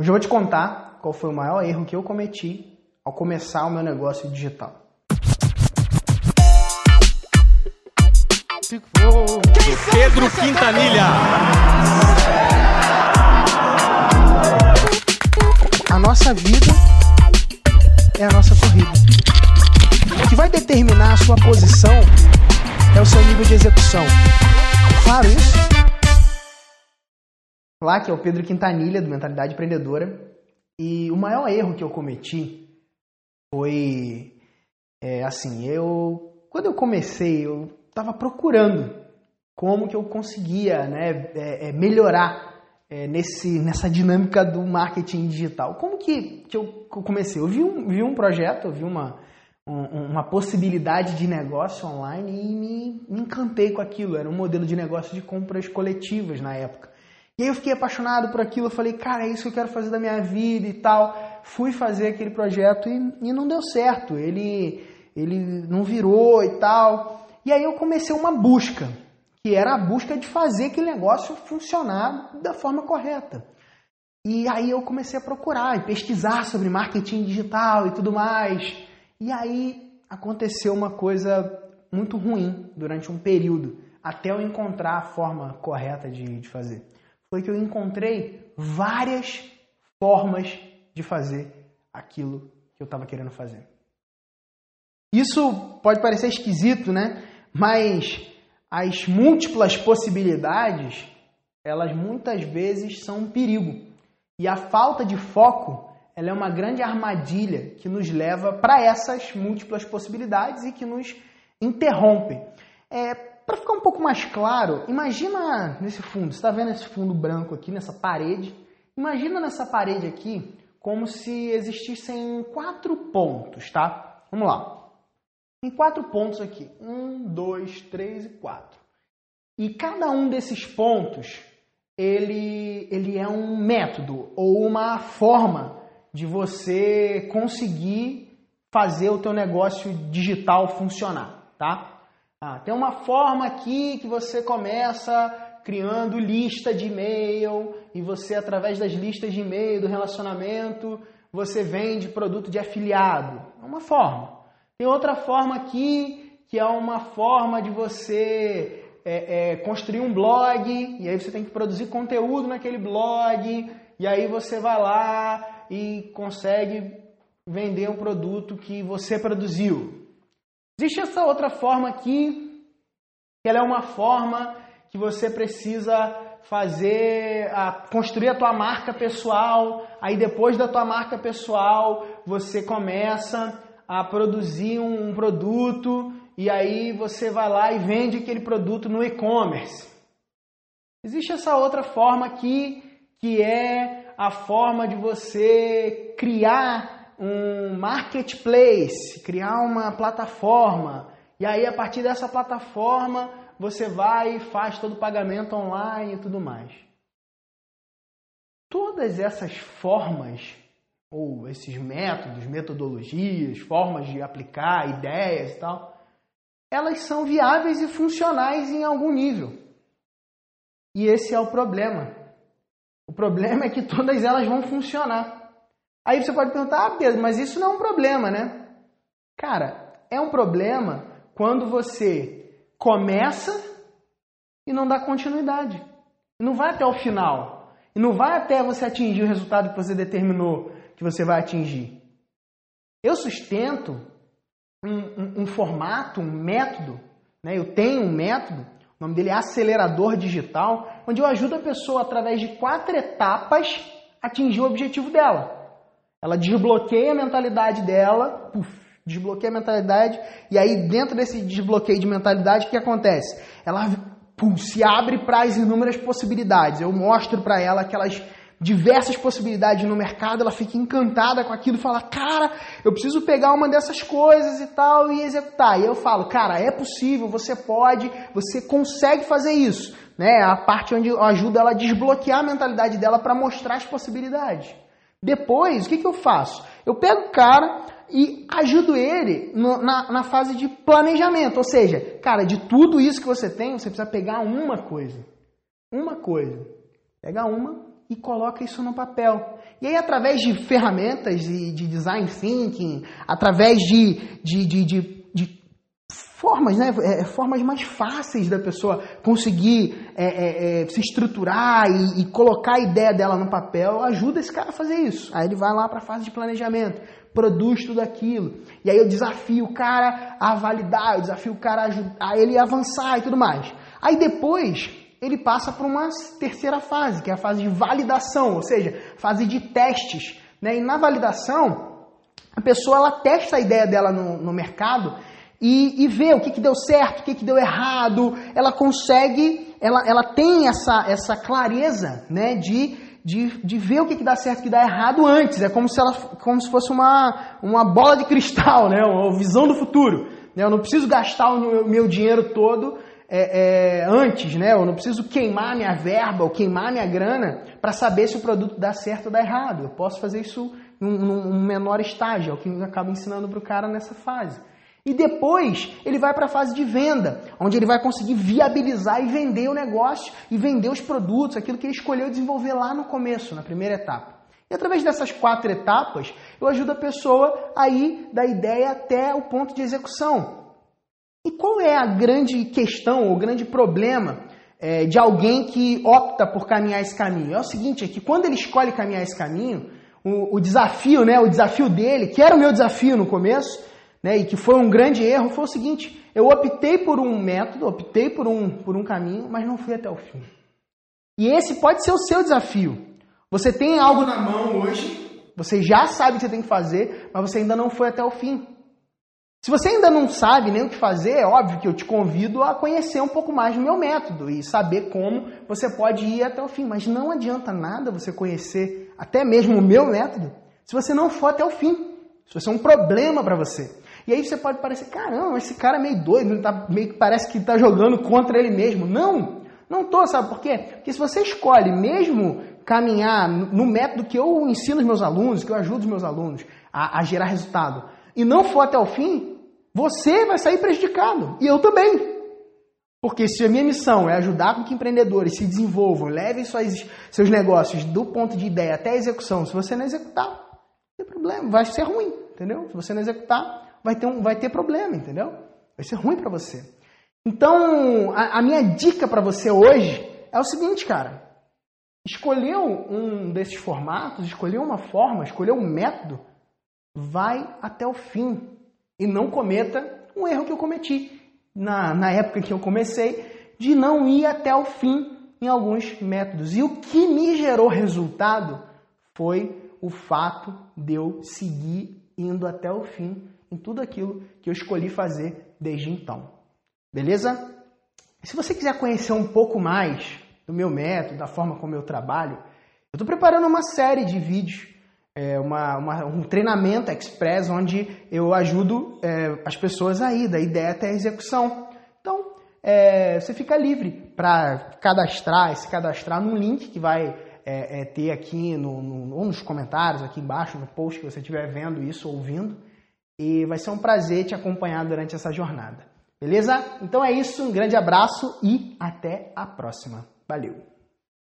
Hoje eu vou te contar qual foi o maior erro que eu cometi ao começar o meu negócio digital. Pedro Quintanilha. A nossa vida é a nossa corrida. O que vai determinar a sua posição é o seu nível de execução. Claro isso? Lá que é o Pedro Quintanilha, do Mentalidade Empreendedora. E o maior erro que eu cometi foi é, assim, eu quando eu comecei, eu estava procurando como que eu conseguia né, é, é, melhorar é, nesse, nessa dinâmica do marketing digital. Como que, que eu comecei? Eu vi um, vi um projeto, eu vi uma, um, uma possibilidade de negócio online e me, me encantei com aquilo. Era um modelo de negócio de compras coletivas na época. E aí eu fiquei apaixonado por aquilo, eu falei, cara, é isso que eu quero fazer da minha vida e tal. Fui fazer aquele projeto e, e não deu certo, ele, ele não virou e tal. E aí eu comecei uma busca, que era a busca de fazer aquele negócio funcionar da forma correta. E aí eu comecei a procurar e pesquisar sobre marketing digital e tudo mais. E aí aconteceu uma coisa muito ruim durante um período, até eu encontrar a forma correta de, de fazer foi que eu encontrei várias formas de fazer aquilo que eu estava querendo fazer. Isso pode parecer esquisito, né? Mas as múltiplas possibilidades, elas muitas vezes são um perigo. E a falta de foco, ela é uma grande armadilha que nos leva para essas múltiplas possibilidades e que nos interrompe. É, para ficar um pouco mais claro, imagina nesse fundo, você está vendo esse fundo branco aqui, nessa parede? Imagina nessa parede aqui como se existissem quatro pontos, tá? Vamos lá. Tem quatro pontos aqui. Um, dois, três e quatro. E cada um desses pontos, ele, ele é um método ou uma forma de você conseguir fazer o teu negócio digital funcionar, tá? Ah, tem uma forma aqui que você começa criando lista de e-mail e você, através das listas de e-mail do relacionamento, você vende produto de afiliado. É uma forma. Tem outra forma aqui que é uma forma de você é, é, construir um blog e aí você tem que produzir conteúdo naquele blog e aí você vai lá e consegue vender um produto que você produziu. Existe essa outra forma aqui, que ela é uma forma que você precisa fazer, a, construir a tua marca pessoal, aí depois da tua marca pessoal, você começa a produzir um, um produto e aí você vai lá e vende aquele produto no e-commerce. Existe essa outra forma aqui, que é a forma de você criar um marketplace, criar uma plataforma. E aí, a partir dessa plataforma, você vai e faz todo o pagamento online e tudo mais. Todas essas formas, ou esses métodos, metodologias, formas de aplicar ideias e tal, elas são viáveis e funcionais em algum nível. E esse é o problema. O problema é que todas elas vão funcionar. Aí você pode perguntar, ah, Pedro, mas isso não é um problema, né? Cara, é um problema quando você começa e não dá continuidade. E não vai até o final. E não vai até você atingir o resultado que você determinou que você vai atingir. Eu sustento um, um, um formato, um método, né? eu tenho um método, o nome dele é acelerador digital, onde eu ajudo a pessoa através de quatro etapas a atingir o objetivo dela. Ela desbloqueia a mentalidade dela, desbloqueia a mentalidade, e aí dentro desse desbloqueio de mentalidade, o que acontece? Ela se abre para as inúmeras possibilidades. Eu mostro para ela aquelas diversas possibilidades no mercado, ela fica encantada com aquilo, fala, cara, eu preciso pegar uma dessas coisas e tal e executar. E eu falo, cara, é possível, você pode, você consegue fazer isso. Né? A parte onde eu ajudo ela a desbloquear a mentalidade dela para mostrar as possibilidades. Depois, o que, que eu faço? Eu pego o cara e ajudo ele no, na, na fase de planejamento. Ou seja, cara, de tudo isso que você tem, você precisa pegar uma coisa. Uma coisa. Pega uma e coloca isso no papel. E aí, através de ferramentas de, de design thinking, através de, de, de, de, de formas, né, é, formas mais fáceis da pessoa conseguir é, é, é, se estruturar e, e, colocar a ideia dela no papel, ajuda esse cara a fazer isso. Aí ele vai lá para a fase de planejamento, produz tudo aquilo. E aí eu desafio o cara a validar, eu desafio o cara a, ajudar, a ele avançar e tudo mais. Aí depois ele passa para uma terceira fase, que é a fase de validação, ou seja, fase de testes. Né? E na validação, a pessoa ela testa a ideia dela no, no mercado e, e, vê o que, que deu certo, o que, que deu errado. Ela consegue, ela, ela tem essa, essa clareza né, de, de, de ver o que, que dá certo e o que dá errado antes. É como se, ela, como se fosse uma, uma bola de cristal, né, uma visão do futuro. Né? Eu não preciso gastar o meu, meu dinheiro todo é, é, antes, né? Eu não preciso queimar minha verba ou queimar minha grana para saber se o produto dá certo ou dá errado. Eu posso fazer isso num, num menor estágio, é o que eu acabo ensinando para o cara nessa fase. E depois ele vai para a fase de venda, onde ele vai conseguir viabilizar e vender o negócio e vender os produtos, aquilo que ele escolheu desenvolver lá no começo, na primeira etapa. E através dessas quatro etapas, eu ajudo a pessoa a ir da ideia até o ponto de execução. E qual é a grande questão, o grande problema é, de alguém que opta por caminhar esse caminho? É o seguinte, é que quando ele escolhe caminhar esse caminho, o, o desafio, né, o desafio dele, que era o meu desafio no começo, né, e que foi um grande erro, foi o seguinte, eu optei por um método, optei por um, por um caminho, mas não fui até o fim. E esse pode ser o seu desafio. Você tem algo na mão hoje, você já sabe o que você tem que fazer, mas você ainda não foi até o fim. Se você ainda não sabe nem o que fazer, é óbvio que eu te convido a conhecer um pouco mais do meu método e saber como você pode ir até o fim. Mas não adianta nada você conhecer até mesmo o meu método se você não for até o fim. Se você é um problema para você. E aí você pode parecer, caramba, esse cara é meio doido, ele tá, meio que parece que está jogando contra ele mesmo. Não, não tô, sabe por quê? Porque se você escolhe mesmo caminhar no método que eu ensino os meus alunos, que eu ajudo os meus alunos a, a gerar resultado, e não for até o fim, você vai sair prejudicado. E eu também. Porque se a minha missão é ajudar com que empreendedores se desenvolvam, levem suas, seus negócios do ponto de ideia até a execução, se você não executar, não tem problema, vai ser ruim, entendeu? Se você não executar, vai ter, um, vai ter problema, entendeu? Vai ser ruim para você. Então, a, a minha dica para você hoje é o seguinte, cara. Escolheu um desses formatos, escolheu uma forma, escolheu um método, vai até o fim e não cometa um erro que eu cometi na, na época que eu comecei, de não ir até o fim em alguns métodos. E o que me gerou resultado foi o fato de eu seguir indo até o fim em tudo aquilo que eu escolhi fazer desde então. Beleza? Se você quiser conhecer um pouco mais do meu método, da forma como eu trabalho, eu estou preparando uma série de vídeos é, uma, uma, um treinamento express onde eu ajudo é, as pessoas aí, da ideia até a execução. Então, é, você fica livre para cadastrar, se cadastrar num link que vai é, é, ter aqui no, no, ou nos comentários, aqui embaixo, no post que você estiver vendo isso, ouvindo. E vai ser um prazer te acompanhar durante essa jornada. Beleza? Então é isso, um grande abraço e até a próxima. Valeu!